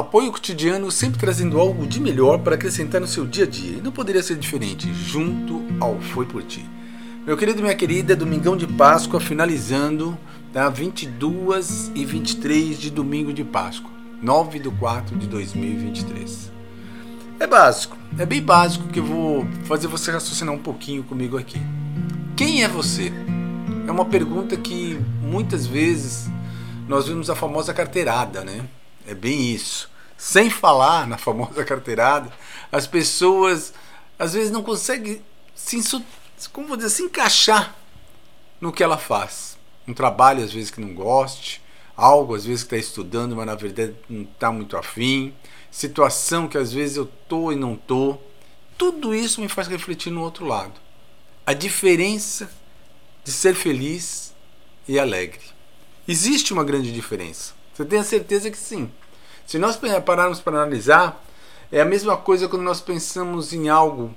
Apoio cotidiano sempre trazendo algo de melhor para acrescentar no seu dia a dia. E não poderia ser diferente, junto ao Foi Por Ti. Meu querido minha querida, Domingão de Páscoa finalizando, tá? 22 e 23 de domingo de Páscoa, 9 de 4 de 2023. É básico, é bem básico que eu vou fazer você raciocinar um pouquinho comigo aqui. Quem é você? É uma pergunta que muitas vezes nós vemos a famosa carteirada, né? É bem isso. Sem falar na famosa carteirada, as pessoas às vezes não conseguem se, como vou dizer, se encaixar no que ela faz. Um trabalho às vezes que não goste, algo às vezes que está estudando, mas na verdade não está muito afim, situação que às vezes eu tô e não tô. Tudo isso me faz refletir no outro lado. A diferença de ser feliz e alegre. Existe uma grande diferença. Você tem a certeza que sim. Se nós pararmos para analisar, é a mesma coisa quando nós pensamos em algo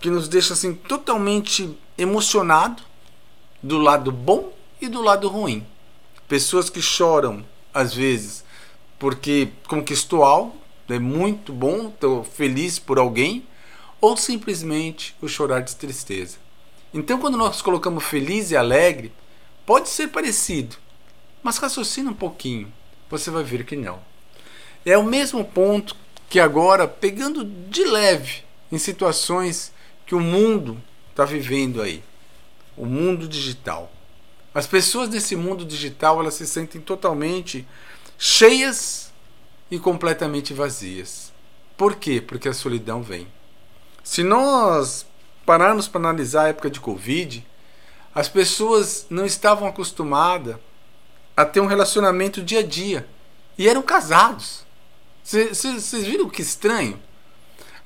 que nos deixa assim totalmente emocionado do lado bom e do lado ruim. Pessoas que choram às vezes porque conquistou algo, é muito bom, estou feliz por alguém, ou simplesmente o chorar de tristeza. Então, quando nós colocamos feliz e alegre, pode ser parecido, mas raciocina um pouquinho, você vai ver que não. É o mesmo ponto que agora, pegando de leve em situações que o mundo está vivendo aí, o mundo digital. As pessoas nesse mundo digital elas se sentem totalmente cheias e completamente vazias. Por quê? Porque a solidão vem. Se nós pararmos para analisar a época de Covid, as pessoas não estavam acostumadas a ter um relacionamento dia a dia e eram casados. Vocês viram que estranho?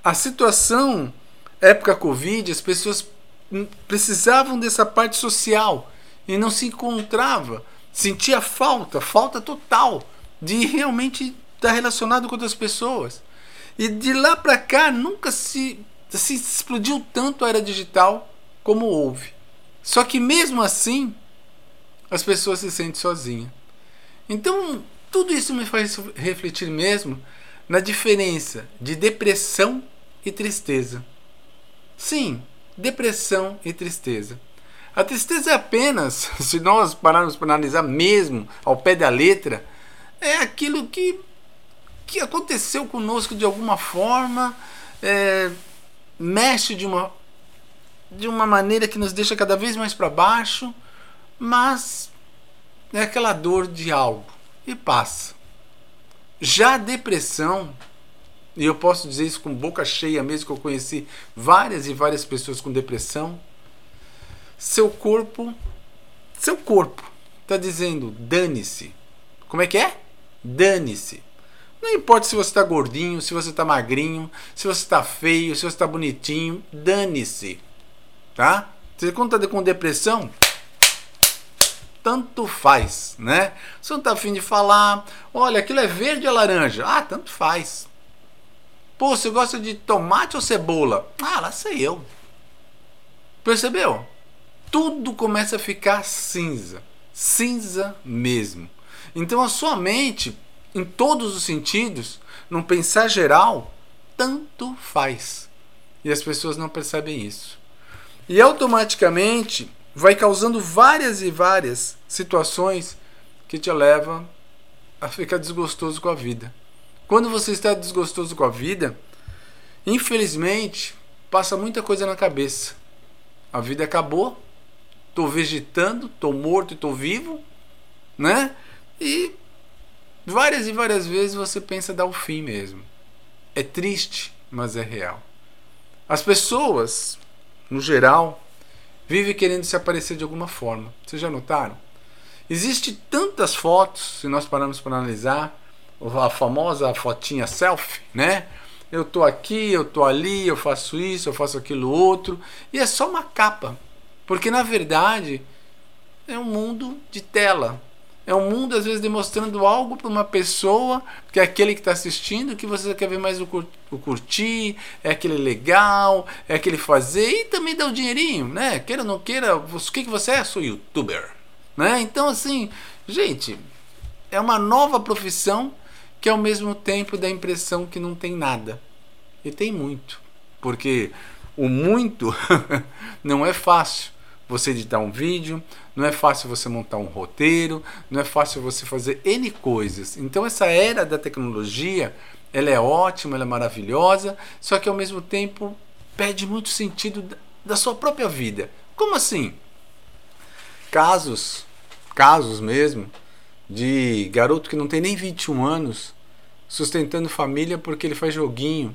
A situação, época Covid, as pessoas precisavam dessa parte social e não se encontrava, sentia falta, falta total de realmente estar relacionado com outras pessoas. E de lá para cá nunca se, se explodiu tanto a era digital como houve. Só que mesmo assim as pessoas se sentem sozinhas. Então tudo isso me faz refletir mesmo na diferença de depressão e tristeza. Sim, depressão e tristeza. A tristeza é apenas, se nós pararmos para analisar mesmo ao pé da letra, é aquilo que, que aconteceu conosco de alguma forma, é, mexe de uma, de uma maneira que nos deixa cada vez mais para baixo, mas é aquela dor de algo e passa. Já a depressão, e eu posso dizer isso com boca cheia mesmo, que eu conheci várias e várias pessoas com depressão, seu corpo, seu corpo está dizendo dane-se. Como é que é? Dane-se. Não importa se você está gordinho, se você está magrinho, se você está feio, se você está bonitinho, dane-se. Tá? Você conta com depressão? Tanto faz, né? Você não está afim de falar, olha, aquilo é verde ou laranja? Ah, tanto faz. Pô, você gosta de tomate ou cebola? Ah, lá sei eu. Percebeu? Tudo começa a ficar cinza. Cinza mesmo. Então a sua mente, em todos os sentidos, num pensar geral, tanto faz. E as pessoas não percebem isso. E automaticamente vai causando várias e várias situações que te levam a ficar desgostoso com a vida. Quando você está desgostoso com a vida, infelizmente, passa muita coisa na cabeça. A vida acabou, estou vegetando, estou morto e estou vivo, né? E várias e várias vezes você pensa dar o fim mesmo. É triste, mas é real. As pessoas, no geral, vive querendo se aparecer de alguma forma. Vocês já notaram? Existe tantas fotos, se nós pararmos para analisar, a famosa fotinha selfie, né? Eu tô aqui, eu tô ali, eu faço isso, eu faço aquilo outro, e é só uma capa. Porque na verdade é um mundo de tela. É um mundo, às vezes, demonstrando algo para uma pessoa, que é aquele que está assistindo, que você quer ver mais o, cur o, curtir, é aquele legal, é aquele fazer, e também dá o dinheirinho, né? Queira ou não queira, o que, que você é? Sou youtuber. Né? Então, assim, gente, é uma nova profissão que ao mesmo tempo dá a impressão que não tem nada. E tem muito. Porque o muito não é fácil você editar um vídeo, não é fácil você montar um roteiro, não é fácil você fazer N coisas. Então essa era da tecnologia, ela é ótima, ela é maravilhosa, só que ao mesmo tempo perde muito sentido da sua própria vida. Como assim? Casos, casos mesmo, de garoto que não tem nem 21 anos sustentando família porque ele faz joguinho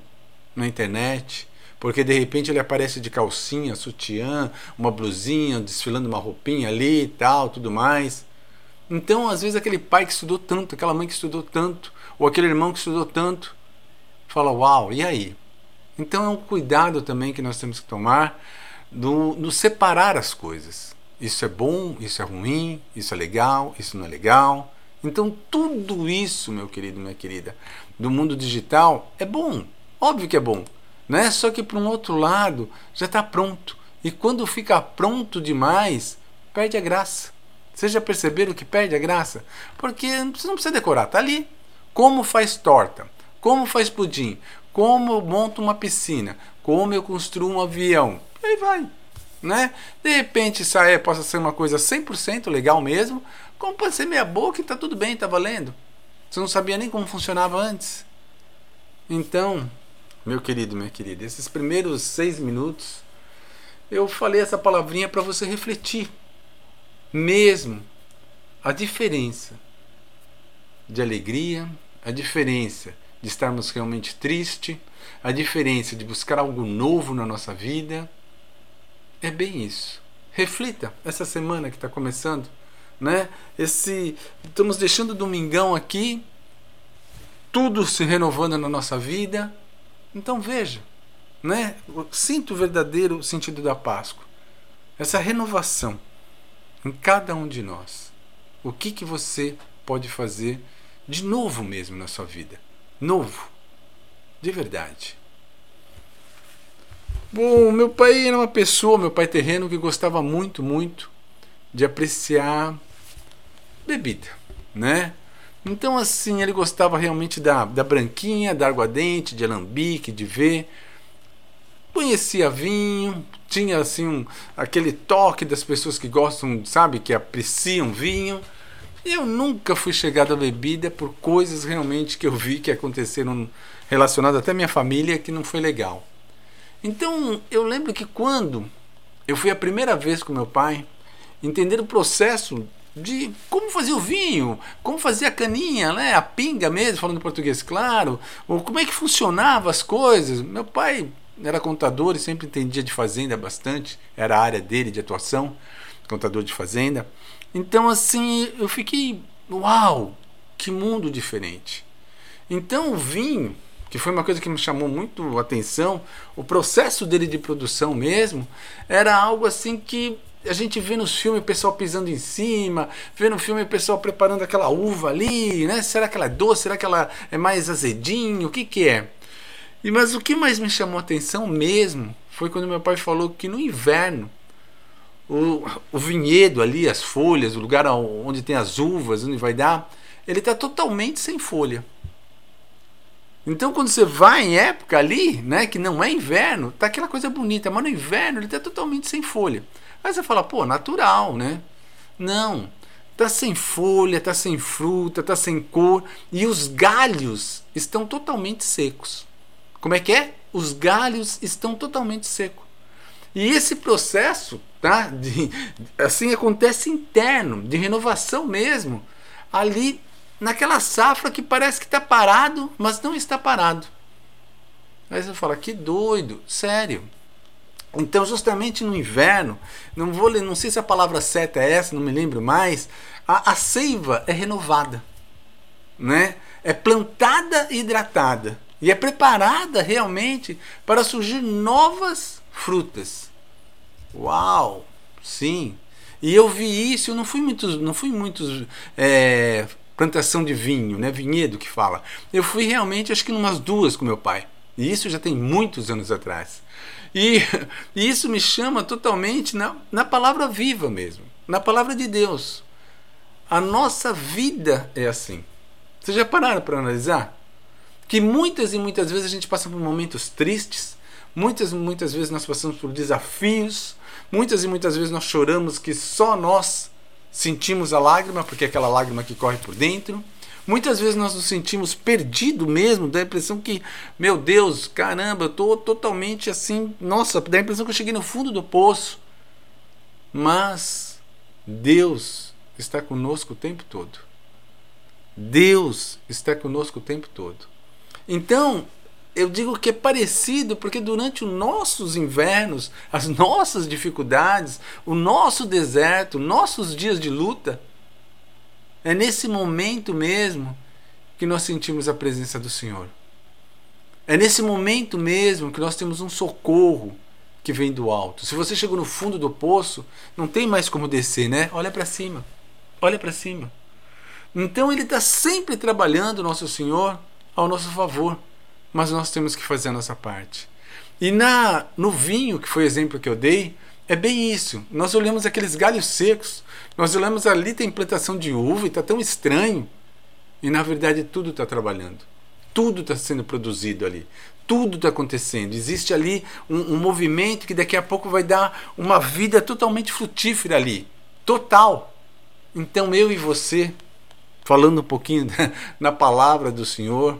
na internet, porque de repente ele aparece de calcinha, sutiã, uma blusinha, desfilando uma roupinha ali e tal, tudo mais. Então, às vezes, aquele pai que estudou tanto, aquela mãe que estudou tanto, ou aquele irmão que estudou tanto, fala: Uau, e aí? Então, é um cuidado também que nós temos que tomar no, no separar as coisas. Isso é bom, isso é ruim, isso é legal, isso não é legal. Então, tudo isso, meu querido, minha querida, do mundo digital é bom. Óbvio que é bom. Né? Só que, por um outro lado, já está pronto. E quando fica pronto demais, perde a graça. Vocês já perceberam que perde a graça? Porque você não precisa decorar, tá ali. Como faz torta? Como faz pudim? Como eu monto uma piscina? Como eu construo um avião? Aí vai. Né? De repente isso aí possa ser uma coisa 100% legal mesmo, como pode ser meia boca e tá tudo bem, tá valendo. Você não sabia nem como funcionava antes. Então, meu querido, minha querida, esses primeiros seis minutos eu falei essa palavrinha para você refletir mesmo a diferença de alegria, a diferença de estarmos realmente tristes, a diferença de buscar algo novo na nossa vida. É bem isso. Reflita essa semana que está começando, né? Esse estamos deixando o domingão aqui, tudo se renovando na nossa vida então veja, né? Sinta o verdadeiro sentido da Páscoa. Essa renovação em cada um de nós. O que que você pode fazer de novo mesmo na sua vida? Novo. De verdade. Bom, meu pai era uma pessoa, meu pai terreno, que gostava muito, muito de apreciar bebida, né? Então, assim, ele gostava realmente da, da branquinha, da aguardente, de alambique, de ver. Conhecia vinho, tinha assim um, aquele toque das pessoas que gostam, sabe, que apreciam vinho. Eu nunca fui chegado à bebida por coisas realmente que eu vi que aconteceram relacionadas até à minha família que não foi legal. Então, eu lembro que quando eu fui a primeira vez com meu pai, entender o processo de como fazer o vinho, como fazer a caninha, né, a pinga mesmo, falando português claro, ou como é que funcionava as coisas. Meu pai era contador e sempre entendia de fazenda bastante, era a área dele de atuação, contador de fazenda. Então assim, eu fiquei, uau, que mundo diferente. Então o vinho, que foi uma coisa que me chamou muito a atenção, o processo dele de produção mesmo, era algo assim que a gente vê nos filmes o pessoal pisando em cima, vê no filme o pessoal preparando aquela uva ali, né? Será que ela é doce? Será que ela é mais azedinho? O que que é? E mas o que mais me chamou a atenção mesmo foi quando meu pai falou que no inverno o, o vinhedo ali, as folhas, o lugar onde tem as uvas, onde vai dar, ele está totalmente sem folha. Então quando você vai em época ali, né, que não é inverno, tá aquela coisa bonita, mas no inverno ele está totalmente sem folha. Aí você fala, pô, natural, né? Não. Tá sem folha, tá sem fruta, tá sem cor e os galhos estão totalmente secos. Como é que é? Os galhos estão totalmente secos. E esse processo, tá? De, assim acontece interno, de renovação mesmo, ali naquela safra que parece que está parado, mas não está parado. Aí você fala, que doido, sério. Então, justamente no inverno, não vou não sei se a palavra certa é essa, não me lembro mais, a, a seiva é renovada, né? É plantada e hidratada e é preparada realmente para surgir novas frutas. Uau, sim. E eu vi isso, eu não fui muitos, não fui muitos é, plantação de vinho, né? Vinhedo que fala. Eu fui realmente, acho que umas duas com meu pai. E isso já tem muitos anos atrás. E, isso me chama totalmente na, na palavra viva mesmo, na palavra de Deus. A nossa vida é assim. Vocês já pararam para analisar? Que muitas e muitas vezes a gente passa por momentos tristes, muitas e muitas vezes nós passamos por desafios, muitas e muitas vezes nós choramos que só nós sentimos a lágrima, porque é aquela lágrima que corre por dentro. Muitas vezes nós nos sentimos perdido mesmo, dá a impressão que, meu Deus, caramba, eu estou totalmente assim, nossa, dá a impressão que eu cheguei no fundo do poço. Mas Deus está conosco o tempo todo. Deus está conosco o tempo todo. Então, eu digo que é parecido porque durante os nossos invernos, as nossas dificuldades, o nosso deserto, nossos dias de luta, é nesse momento mesmo que nós sentimos a presença do Senhor. É nesse momento mesmo que nós temos um socorro que vem do alto. Se você chegou no fundo do poço, não tem mais como descer, né? Olha para cima. Olha para cima. Então ele está sempre trabalhando, nosso Senhor, ao nosso favor. Mas nós temos que fazer a nossa parte. E na no vinho, que foi o exemplo que eu dei, é bem isso. Nós olhamos aqueles galhos secos, nós olhamos ali tem plantação de uva e está tão estranho. E na verdade tudo está trabalhando. Tudo está sendo produzido ali. Tudo está acontecendo. Existe ali um, um, movimento que daqui a pouco vai dar uma vida totalmente frutífera ali. Total. Então eu e você, falando um pouquinho na palavra do Senhor,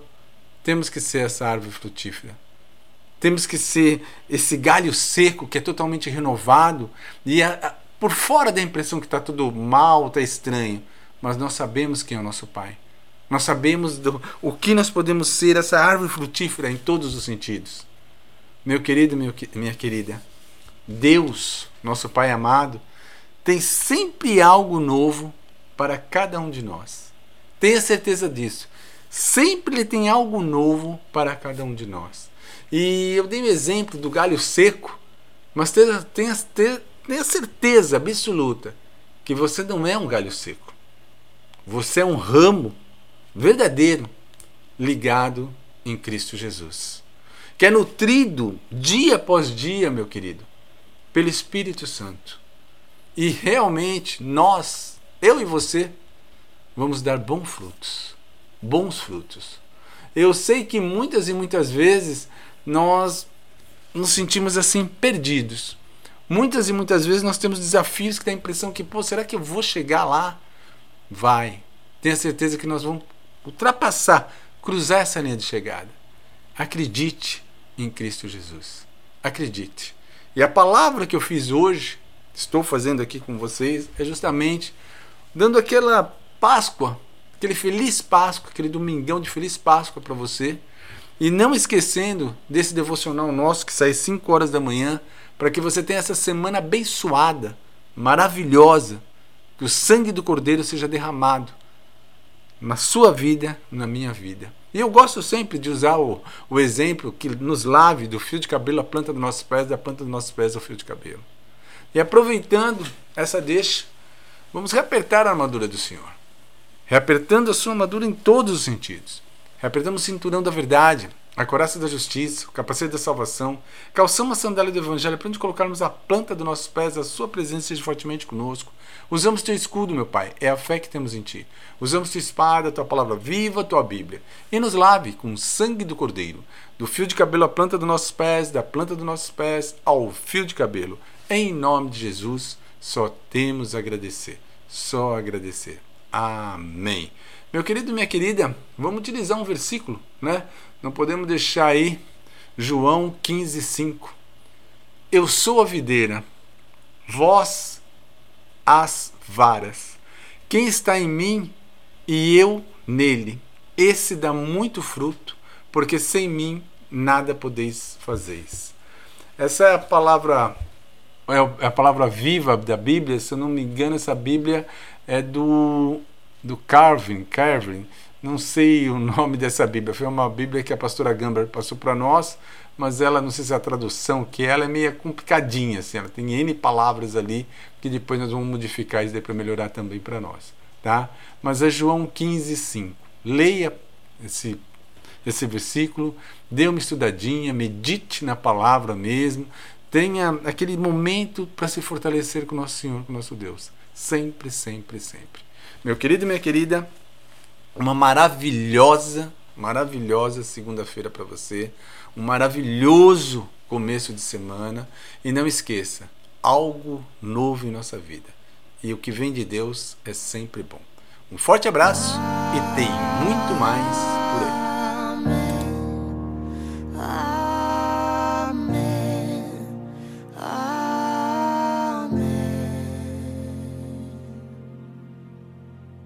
temos que ser essa árvore frutífera. Temos que ser esse galho seco que é totalmente renovado e por fora da impressão que está tudo mal, está estranho, mas nós sabemos quem é o nosso Pai. Nós sabemos do, o que nós podemos ser essa árvore frutífera em todos os sentidos. Meu querido, meu, minha querida, Deus, nosso Pai amado, tem sempre algo novo para cada um de nós. Tenha certeza disso. Sempre tem algo novo para cada um de nós. E eu dei o um exemplo do galho seco, mas tenha, tenha, tenha certeza absoluta que você não é um galho seco. Você é um ramo verdadeiro ligado em Cristo Jesus. Que é nutrido dia após dia, meu querido, pelo Espírito Santo. E realmente nós, eu e você, vamos dar bons frutos. Bons frutos. Eu sei que muitas e muitas vezes nós nos sentimos assim perdidos. Muitas e muitas vezes nós temos desafios que dá a impressão que, pô, será que eu vou chegar lá? Vai. Tenha certeza que nós vamos ultrapassar, cruzar essa linha de chegada. Acredite em Cristo Jesus. Acredite. E a palavra que eu fiz hoje, estou fazendo aqui com vocês, é justamente dando aquela Páscoa, aquele feliz Páscoa, aquele domingão de feliz Páscoa para você e não esquecendo desse devocional nosso que sai 5 horas da manhã, para que você tenha essa semana abençoada, maravilhosa, que o sangue do Cordeiro seja derramado na sua vida, na minha vida. E eu gosto sempre de usar o, o exemplo que nos lave do fio de cabelo à planta dos nossos pés, da planta dos nossos pés ao fio de cabelo. E aproveitando essa deixa, vamos reapertar a armadura do Senhor. Reapertando a sua armadura em todos os sentidos. Reapertamos o cinturão da verdade, a coraça da justiça, o capacete da salvação, calçamos a sandália do evangelho para onde colocarmos a planta dos nossos pés, a sua presença seja fortemente conosco. Usamos teu escudo, meu Pai, é a fé que temos em ti. Usamos tua espada, tua palavra viva, tua Bíblia. E nos lave com o sangue do Cordeiro, do fio de cabelo à planta dos nossos pés, da planta dos nossos pés ao fio de cabelo. Em nome de Jesus, só temos a agradecer. Só agradecer. Amém. Meu querido minha querida, vamos utilizar um versículo, né? Não podemos deixar aí João 15, 5. Eu sou a videira, vós as varas. Quem está em mim e eu nele, esse dá muito fruto, porque sem mim nada podeis fazer. Essa é a palavra é a palavra viva da Bíblia, se eu não me engano, essa Bíblia é do do Carvin, Carvin, não sei o nome dessa Bíblia, foi uma Bíblia que a pastora Gamber passou para nós, mas ela, não sei se é a tradução, que ela é meio complicadinha, assim, ela tem N palavras ali, que depois nós vamos modificar isso para melhorar também para nós, tá? Mas é João 15, 5. Leia esse, esse versículo, dê uma estudadinha, medite na palavra mesmo, tenha aquele momento para se fortalecer com o nosso Senhor, com o nosso Deus. Sempre, sempre, sempre. Meu querido e minha querida, uma maravilhosa, maravilhosa segunda-feira para você, um maravilhoso começo de semana e não esqueça, algo novo em nossa vida. E o que vem de Deus é sempre bom. Um forte abraço e tem muito mais